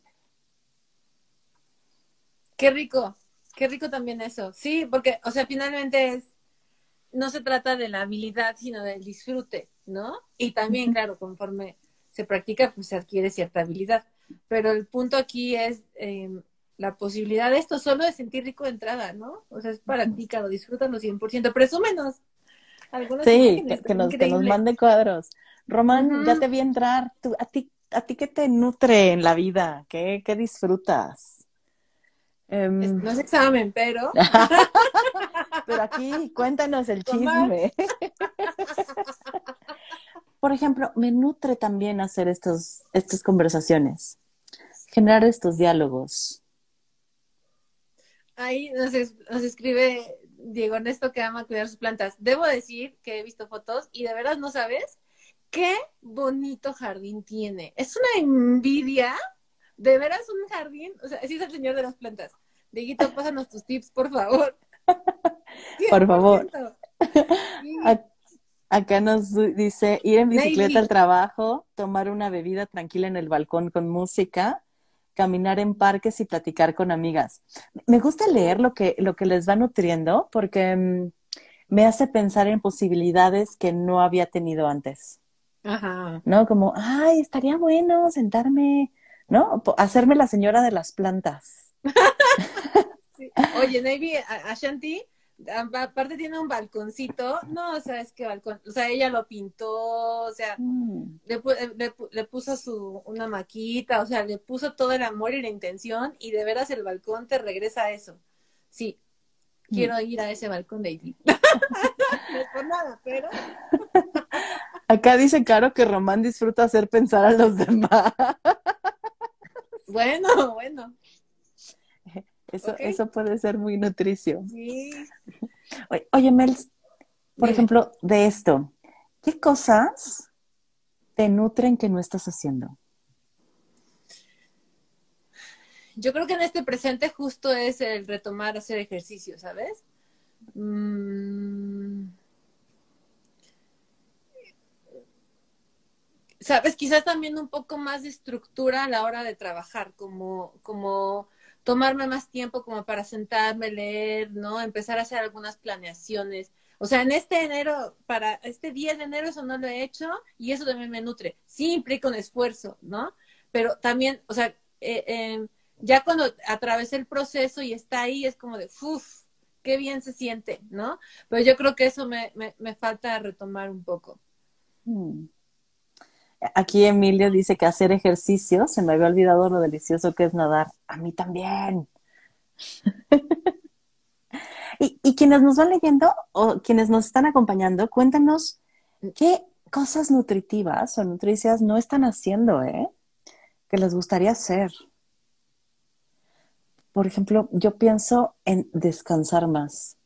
Qué rico, qué rico también eso. Sí, porque, o sea, finalmente es, no se trata de la habilidad, sino del disfrute, ¿no? Y también, claro, conforme se practica, pues se adquiere cierta habilidad. Pero el punto aquí es em, la posibilidad de esto solo de sentir rico de entrada, ¿no? O sea, es para ti, Caro, disfrútalo 100%. Presúmenos sí, que, nos, que, nos, mande cuadros. Román, ya te vi entrar. a ti, ¿A ti qué te nutre en la vida? ¿Qué, qué disfrutas? Em, no es examen, pero. *laughs* pero aquí, cuéntanos el chisme. *laughs* Por ejemplo, me nutre también hacer estos, estas conversaciones. generar estos diálogos. Ahí nos, nos escribe Diego Ernesto que ama cuidar sus plantas. Debo decir que he visto fotos y de verdad no sabes qué bonito jardín tiene. Es una envidia. De veras un jardín. O sea, sí es el señor de las plantas. Dieguito, pásanos tus tips, por favor. *laughs* Por favor. *laughs* *laughs* Acá nos dice ir en bicicleta al trabajo, tomar una bebida tranquila en el balcón con música, caminar en parques y platicar con amigas. Me gusta leer lo que, lo que les va nutriendo porque mm, me hace pensar en posibilidades que no había tenido antes. Ajá. ¿No? Como, ay, estaría bueno sentarme, ¿no? Hacerme la señora de las plantas. *laughs* Oye, Navy, Ashanti, aparte tiene un balconcito, no, ¿sabes qué balcón? O sea, ella lo pintó, o sea, mm. le, le, puso su, una maquita, o sea, le puso todo el amor y la intención, y de veras el balcón te regresa a eso. Sí, quiero mm. ir a ese balcón de Haití. *laughs* no es por nada, pero... Acá dice Caro que Román disfruta hacer pensar a los demás. bueno, bueno. Eso, eso puede ser muy nutricio. Sí. Oye, Mel, por ejemplo, de esto, ¿qué cosas te nutren que no estás haciendo? Yo creo que en este presente justo es el retomar hacer ejercicio, ¿sabes? Mm. Sabes, quizás también un poco más de estructura a la hora de trabajar, como, como tomarme más tiempo como para sentarme, leer, ¿no? Empezar a hacer algunas planeaciones. O sea, en este enero, para este 10 de enero eso no lo he hecho y eso también me nutre. Sí implica un esfuerzo, ¿no? Pero también, o sea, eh, em, ya cuando atravesé el proceso y está ahí, es como de, uff, qué bien se siente, ¿no? Pero yo creo que eso me, me, me falta retomar un poco. Mm. Aquí Emilio dice que hacer ejercicio, se me había olvidado lo delicioso que es nadar. A mí también. *laughs* y, quienes nos van leyendo o quienes nos están acompañando, cuéntanos qué cosas nutritivas o nutricias no están haciendo, ¿eh? Que les gustaría hacer. Por ejemplo, yo pienso en descansar más.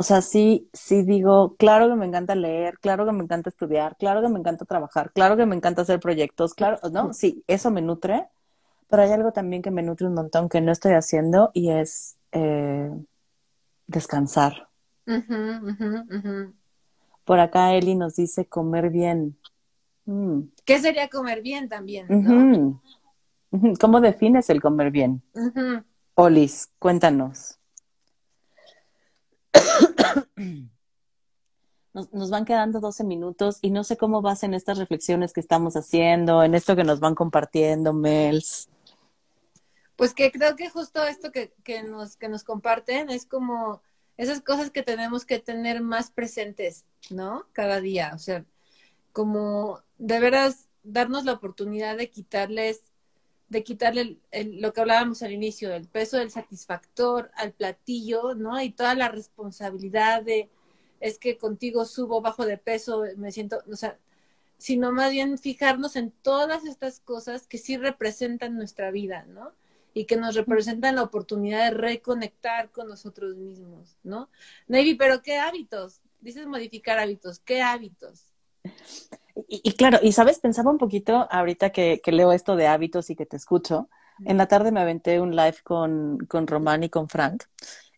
O sea, sí, sí digo, claro que me encanta leer, claro que me encanta estudiar, claro que me encanta trabajar, claro que me encanta hacer proyectos, claro, ¿no? Sí, eso me nutre, pero hay algo también que me nutre un montón que no estoy haciendo y es eh, descansar. Por acá Eli nos dice comer bien. Mm. ¿Qué sería comer bien también? ¿no? ¿Cómo defines el comer bien? Olis, cuéntanos. *coughs* Nos, van quedando 12 minutos y no sé cómo vas en estas reflexiones que estamos haciendo, en esto que nos van compartiendo, Mels. Pues que creo que justo esto que, que, nos, que nos comparten es como esas cosas que tenemos que tener más presentes, ¿no? Cada día, o sea, como de veras darnos la oportunidad de quitarles de quitarle lo que hablábamos al inicio, el peso del satisfactor al platillo, ¿no? Y toda la responsabilidad de, es que contigo subo, bajo de peso, me siento, o sea, sino más bien fijarnos en todas estas cosas que sí representan nuestra vida, ¿no? Y que nos representan la oportunidad de reconectar con nosotros mismos, ¿no? Navy, pero ¿qué hábitos? Dices modificar hábitos, ¿qué hábitos? Y, claro, y sabes, pensaba un poquito ahorita que, leo esto de hábitos y que te escucho. En la tarde me aventé un live con, con Román y con Frank.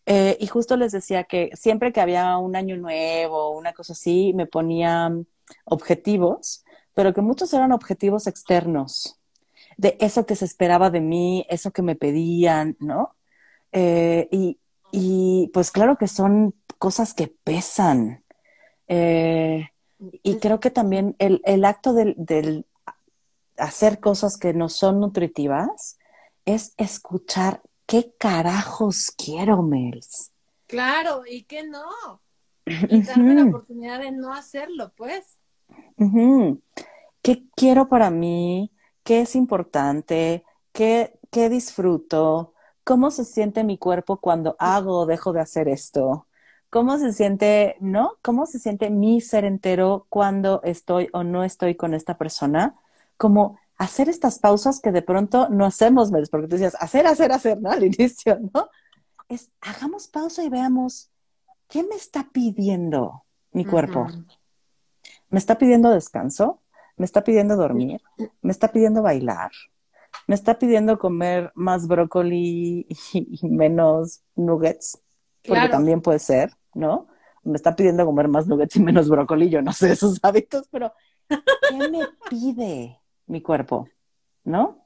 Eh, y justo les decía que siempre que había un año nuevo, o una cosa así, me ponían objetivos, pero que muchos eran objetivos externos, de eso que se esperaba de mí, eso que me pedían, ¿no? Eh, y, y, pues claro que son cosas que pesan. Eh, y creo que también el, el acto del, del, hacer cosas que no son nutritivas es escuchar qué carajos quiero, Mels. Claro, y que no. *clears throat* Y darme la oportunidad de no hacerlo, pues. ¿Qué quiero para mí? ¿Qué es importante? ¿Qué, ¿Qué disfruto? ¿Cómo se siente mi cuerpo cuando hago o dejo de hacer esto? ¿Cómo se siente, no? ¿Cómo se siente mi ser entero cuando estoy o no estoy con esta persona? Como hacer estas pausas que de pronto no hacemos, porque tú decías, hacer, hacer, hacer, ¿no? *laughs* Al inicio, ¿no? Es, hagamos pausa y veamos, ¿qué me está pidiendo mi cuerpo? ¿Me está pidiendo descanso? ¿Me está pidiendo dormir? ¿Me está pidiendo bailar? ¿Me está pidiendo comer más brócoli y menos nuggets? Porque también puede ser, ¿no? Me está pidiendo comer más nuggets y menos brócoli, yo no sé esos *laughs* hábitos, pero ¿qué me pide? mi cuerpo, ¿no?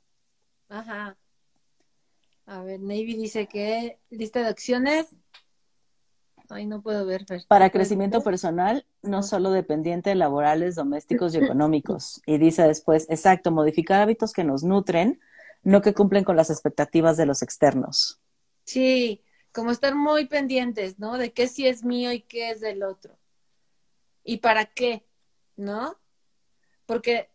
Ajá. A ver, Navy dice que lista de acciones. Ay, no puedo ver. Para crecimiento personal, no solo dependiente de laborales, domésticos y económicos. *laughs* Y dice después, exacto, modificar hábitos que nos nutren, no que cumplen con las expectativas de los externos. Sí, como estar muy pendientes, ¿no? De qué sí es mío y qué es del otro. ¿Y para qué? ¿No? Porque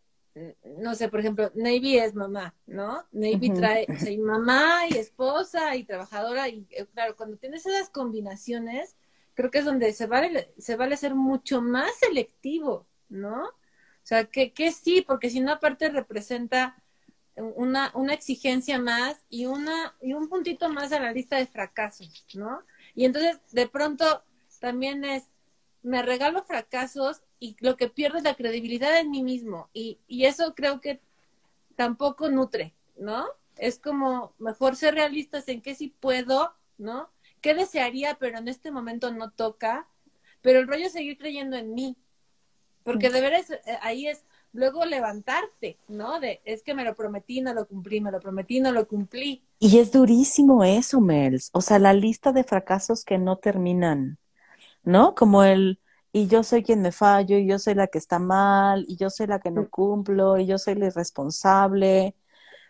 no sé, por ejemplo, Navy es mamá, ¿no? Navy trae, mamá y esposa y trabajadora y eh, claro, cuando tienes esas combinaciones, creo que es donde se vale, se vale ser mucho más selectivo, ¿no? O sea, que, que sí, porque si no aparte representa una, una exigencia más y una, y un puntito más a la lista de fracasos, ¿no? Y entonces de pronto también es, me regalo fracasos y lo que pierdo es la credibilidad en mí mismo. Y, y eso creo que tampoco nutre, ¿no? Es como mejor ser realistas en qué sí puedo, ¿no? ¿Qué desearía, pero en este momento no toca? Pero el rollo es seguir creyendo en mí. Porque de veras eh, ahí es luego levantarte, ¿no? De es que me lo prometí, no lo cumplí, me lo prometí, no lo cumplí. Y es durísimo eso, Mels. O sea, la lista de fracasos que no terminan, ¿no? Como el, y yo soy quien me fallo, y yo soy la que está mal, y yo soy la que no cumplo, y yo soy la irresponsable.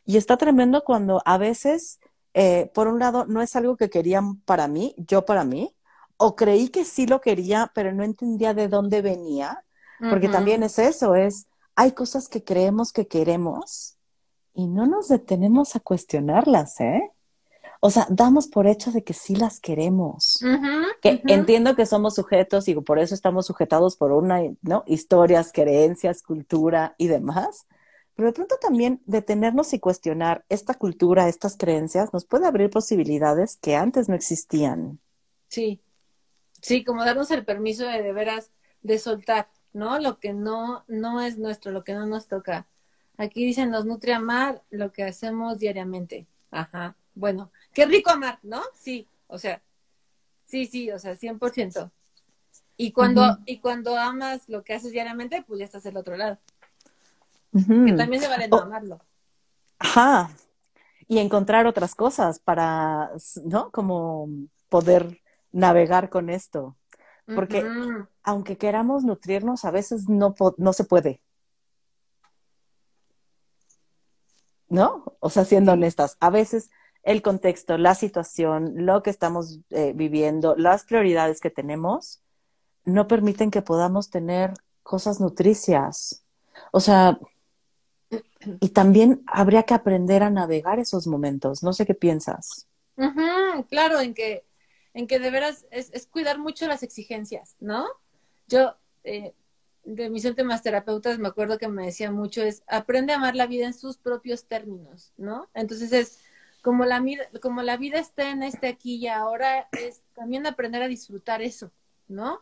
Y está tremendo cuando a veces, eh, por un lado, no es algo que querían para mí, yo para mí, o creí que sí lo quería, pero no entendía de dónde venía, porque también es eso, es, hay cosas que creemos que queremos y no nos detenemos a cuestionarlas, ¿eh? O sea, damos por hecho de que sí las queremos. que entiendo que somos sujetos y por eso estamos sujetados por una, ¿no? Historias, creencias, cultura y demás. Pero de pronto también detenernos y cuestionar esta cultura, estas creencias, nos puede abrir posibilidades que antes no existían. Sí, sí, como darnos el permiso de de veras de soltar, ¿no? Lo que no, no es nuestro, lo que no nos toca. Aquí dicen, nos nutre amar lo que hacemos diariamente. Ajá. Bueno, qué rico amar, ¿no? Sí, o sea, sí, sí, o sea, 100%. Y cuando, y cuando amas lo que haces diariamente, pues ya estás del otro lado. Que también se vale no amarlo. Ajá. Y encontrar otras cosas para, ¿no? Como poder navegar con esto. Porque aunque queramos nutrirnos, a veces no, no se puede. ¿No? O sea, siendo honestas, a veces el contexto, la situación, lo que estamos eh, viviendo, las prioridades que tenemos, no permiten que podamos tener cosas nutricias. O sea, y también habría que aprender a navegar esos momentos. No sé qué piensas. claro, en que, en que de veras es, es cuidar mucho las exigencias, ¿no? Yo, eh, de mis últimas terapeutas, me acuerdo que me decía mucho, es aprende a amar la vida en sus propios términos, ¿no? Entonces es como la, como la vida está en este aquí y ahora, es también aprender a disfrutar eso, ¿no?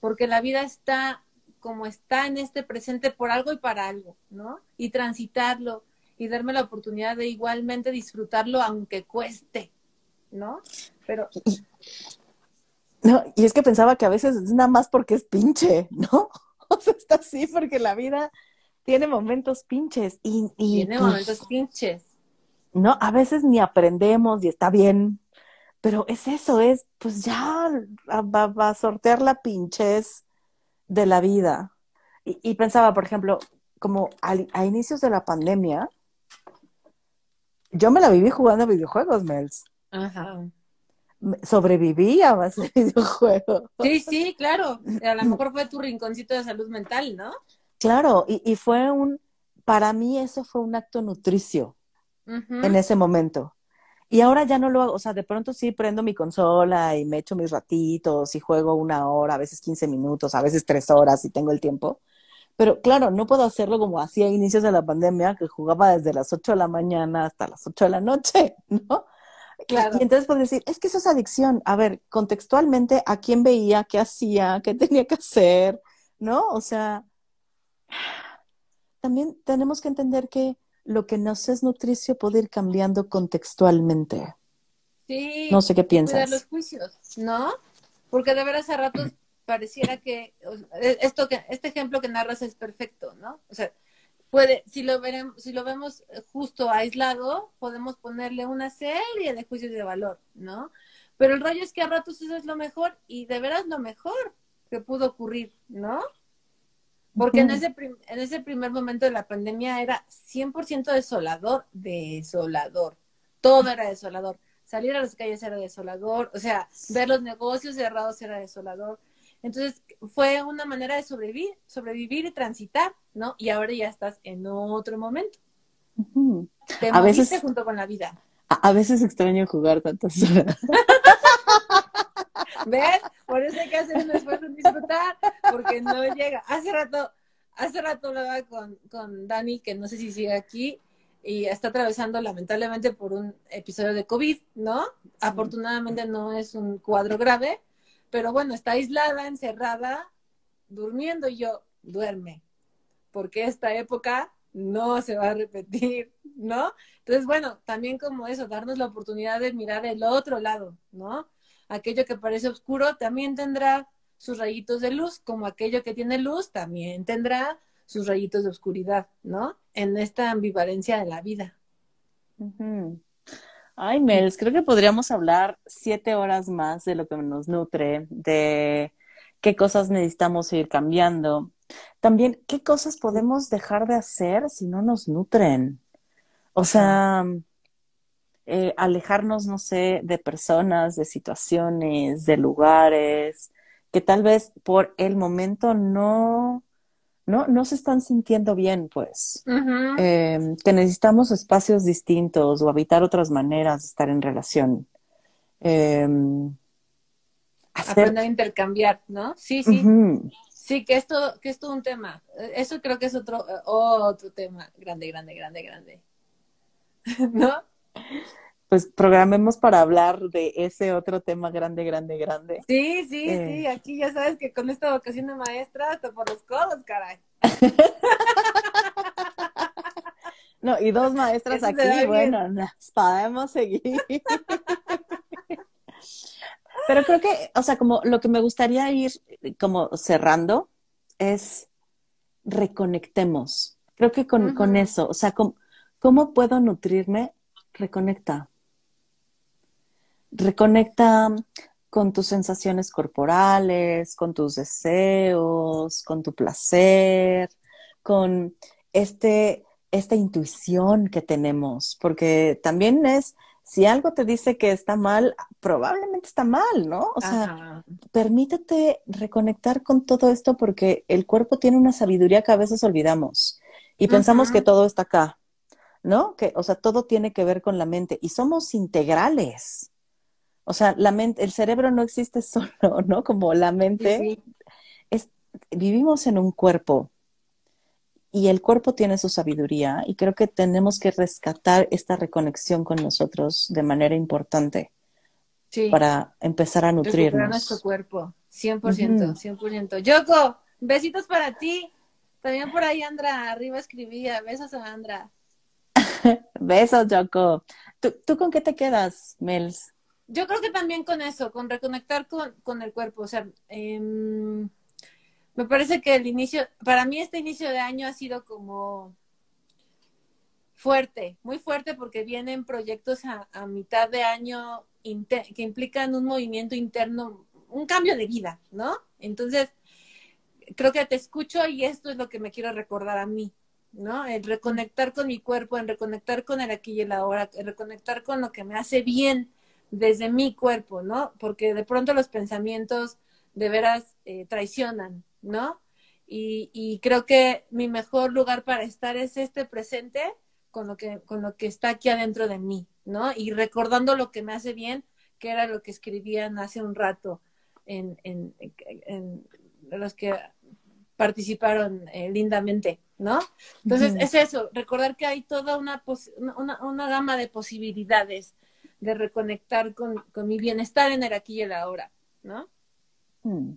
Porque la vida está como está en este presente por algo y para algo, ¿no? Y transitarlo y darme la oportunidad de igualmente disfrutarlo aunque cueste, ¿no? Pero... *laughs* No, y es que pensaba que a veces es nada más porque es pinche, ¿no? *laughs* O sea, está así porque la vida tiene momentos pinches y... tiene pues momentos pinches ¿no? A veces ni aprendemos y está bien, pero es eso, es pues ya va, a sortear la pinches de la vida. Y, pensaba, por ejemplo, como a, inicios de la pandemia, yo me la viví jugando videojuegos, Mels. Ajá. Sobreviví a base *laughs* de videojuegos. Sí, sí, claro. A lo mejor fue tu rinconcito de salud mental, ¿no? Claro, y, y fue un, para mí eso fue un acto nutricio en ese momento. Y ahora ya no lo hago, o sea, de pronto sí prendo mi consola y me echo mis ratitos y juego una hora, a veces 15 minutos, a veces tres horas si tengo el tiempo. Pero claro, no puedo hacerlo como hacía a inicios de la pandemia, que jugaba desde las 8 de la mañana hasta las 8 de la noche, *laughs* ¿no? Claro. Y entonces puedo decir, es que eso es adicción. A ver, contextualmente, ¿a quién veía? ¿Qué hacía? ¿Qué tenía que hacer? ¿No? O sea, también tenemos que entender que lo que nos es nutricio puede ir cambiando contextualmente. Sí. No sé qué piensas. los juicios, ¿no? Porque de veras a ratos pareciera que e, esto que este ejemplo que narras es perfecto, ¿no? O sea, puede si lo veremos si lo vemos justo aislado, podemos ponerle una serie de juicios de valor, ¿no? Pero el rollo es que a ratos eso es lo mejor y de veras lo mejor que pudo ocurrir, ¿no? Porque en ese, en ese primer momento de la pandemia era 100% desolador, desolador. Todo era desolador. Salir a las calles era desolador, o sea, ver los negocios cerrados era desolador. Entonces fue una manera de sobrevivir, sobrevivir y transitar, ¿no? Y ahora ya estás en otro momento. Te a veces junto con la vida. A, veces extraño jugar tantas horas. *laughs* ¿Ves? Por eso hay que hacer un esfuerzo en disfrutar, porque no llega. Hace rato, hace rato hablaba con, con Dani, que no sé si sigue aquí, y está atravesando lamentablemente por un episodio de COVID, ¿no? Afortunadamente no es un cuadro grave, pero bueno, está aislada, encerrada, durmiendo y yo, duerme, porque esta época no se va a repetir, ¿no? Entonces, bueno, también como eso, darnos la oportunidad de mirar el otro lado, ¿no? Aquello que parece oscuro también tendrá sus rayitos de luz, como aquello que tiene luz también tendrá sus rayitos de oscuridad, ¿no? En esta ambivalencia de la vida. Ay, Mels, creo que podríamos hablar siete horas más de lo que nos nutre, de qué cosas necesitamos ir cambiando. También, ¿qué cosas podemos dejar de hacer si no nos nutren? O sea, eh, alejarnos, no sé, de personas, de situaciones, de lugares, que tal vez por el momento no ¿no? No se están sintiendo bien, pues. Em, que necesitamos espacios distintos o habitar otras maneras de estar en relación. Eh, Aprender a intercambiar, ¿no? Sí, sí. Sí, que esto, que es todo un tema. Eso creo que es otro, otro tema grande, grande, grande, grande. *laughs* ¿No? Pues programemos para hablar de ese otro tema grande, grande, grande. Sí, sí, sí, eh. aquí ya sabes que con esta vocación de maestra, hasta por los codos, caray. *laughs* no, y dos maestras aquí, bueno, podemos seguir. *laughs* Pero creo que, o sea, como lo que me gustaría ir como cerrando es reconectemos. Creo que con, con eso, o sea, ¿cómo puedo nutrirme? Reconecta reconecta con tus sensaciones corporales, con tus deseos, con tu placer, con este, esta intuición que tenemos, porque también es, si algo te dice que está mal, probablemente está mal, ¿no? O sea, permítete reconectar con todo esto porque el cuerpo tiene una sabiduría que a veces olvidamos y pensamos que todo está acá, ¿no? Que, o sea, todo tiene que ver con la mente y somos integrales. O sea, la mente, el cerebro no existe *laughs* solo, ¿no? Como la mente. Es, vivimos en un cuerpo y el cuerpo tiene su sabiduría y creo que tenemos que rescatar esta reconexión con nosotros de manera importante para empezar a nutrirnos. Recuperar nuestro cuerpo, 100%, 100%. Yoko, besitos para ti. También por ahí Andra, arriba escribía, besos a Andra. *laughs* besos, Yoko. ¿Tú, ¿Tú con qué te quedas, Mels? Yo creo que también con eso, con reconectar con, el cuerpo. O sea, em, me parece que el inicio, para mí este inicio de año ha sido como fuerte, muy fuerte porque vienen proyectos a, mitad de año que implican un movimiento interno, un cambio de vida, ¿no? Entonces, creo que te escucho y esto es lo que me quiero recordar a mí, ¿no? El reconectar con mi cuerpo, el reconectar con el aquí y el ahora, el reconectar con lo que me hace bien, desde mi cuerpo, ¿no? Porque de pronto los pensamientos de veras eh, traicionan, ¿no? Y, y, creo que mi mejor lugar para estar es este presente con lo que, con lo que está aquí adentro de mí, ¿no? Y recordando lo que me hace bien, que era lo que escribían hace un rato en, en, en los que participaron eh, lindamente, ¿no? Entonces, es eso, recordar que hay toda una, una, una, gama de posibilidades de reconectar con, con, mi bienestar en el aquí y el ahora, ¿no? Mm.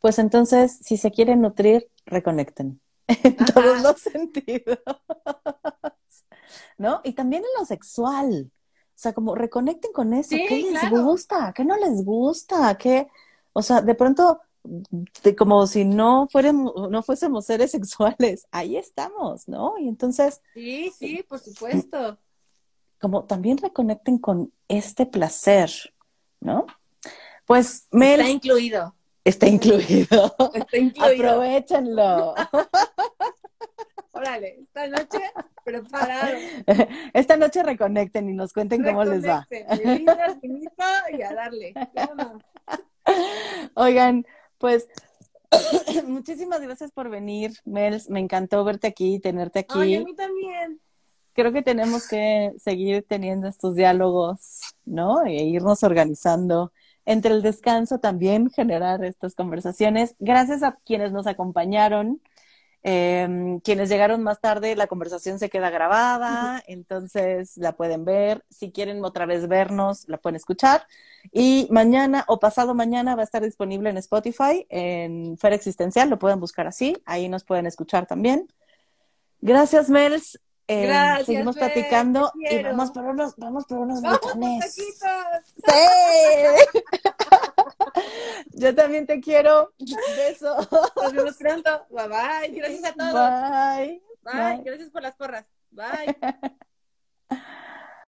Pues entonces, si se quieren nutrir, reconecten en todos los sentidos, ¿no? Y también en lo sexual. O sea, como reconecten con eso. ¿Qué les gusta? ¿Qué no les gusta? ¿Qué? O sea, de pronto, como si no fuéramos, no fuésemos seres sexuales, ahí estamos, ¿no? Y entonces. Sí, sí, por supuesto. Como también reconecten con este placer, ¿no? Pues Mel. Está incluido. Está incluido. *laughs* Está incluido. Aprovechenlo. *laughs* Órale, esta noche preparado. *laughs* Esta noche reconecten y nos cuenten cómo les va. y a darle. Oigan, pues *coughs* muchísimas gracias por venir, Mels. Me encantó verte aquí, tenerte aquí. Ay, a mí también. Creo que tenemos que seguir teniendo estos diálogos, ¿no? E irnos organizando entre el descanso también generar estas conversaciones. Gracias a quienes nos acompañaron. Eh, quienes llegaron más tarde, la conversación se queda grabada, entonces la pueden ver. Si quieren otra vez vernos, la pueden escuchar. Y mañana o pasado mañana va a estar disponible en Spotify, en Fer Existencial, lo pueden buscar así, ahí nos pueden escuchar también. Gracias, Mels. Eh, Gracias, seguimos platicando y vamos por unos, vamos por unos botones. Sí. *laughs* Yo también te quiero. Beso. Nos vemos pronto. Bye bye. Gracias a todos. Bye. Bye. Gracias por las porras. Bye. *laughs*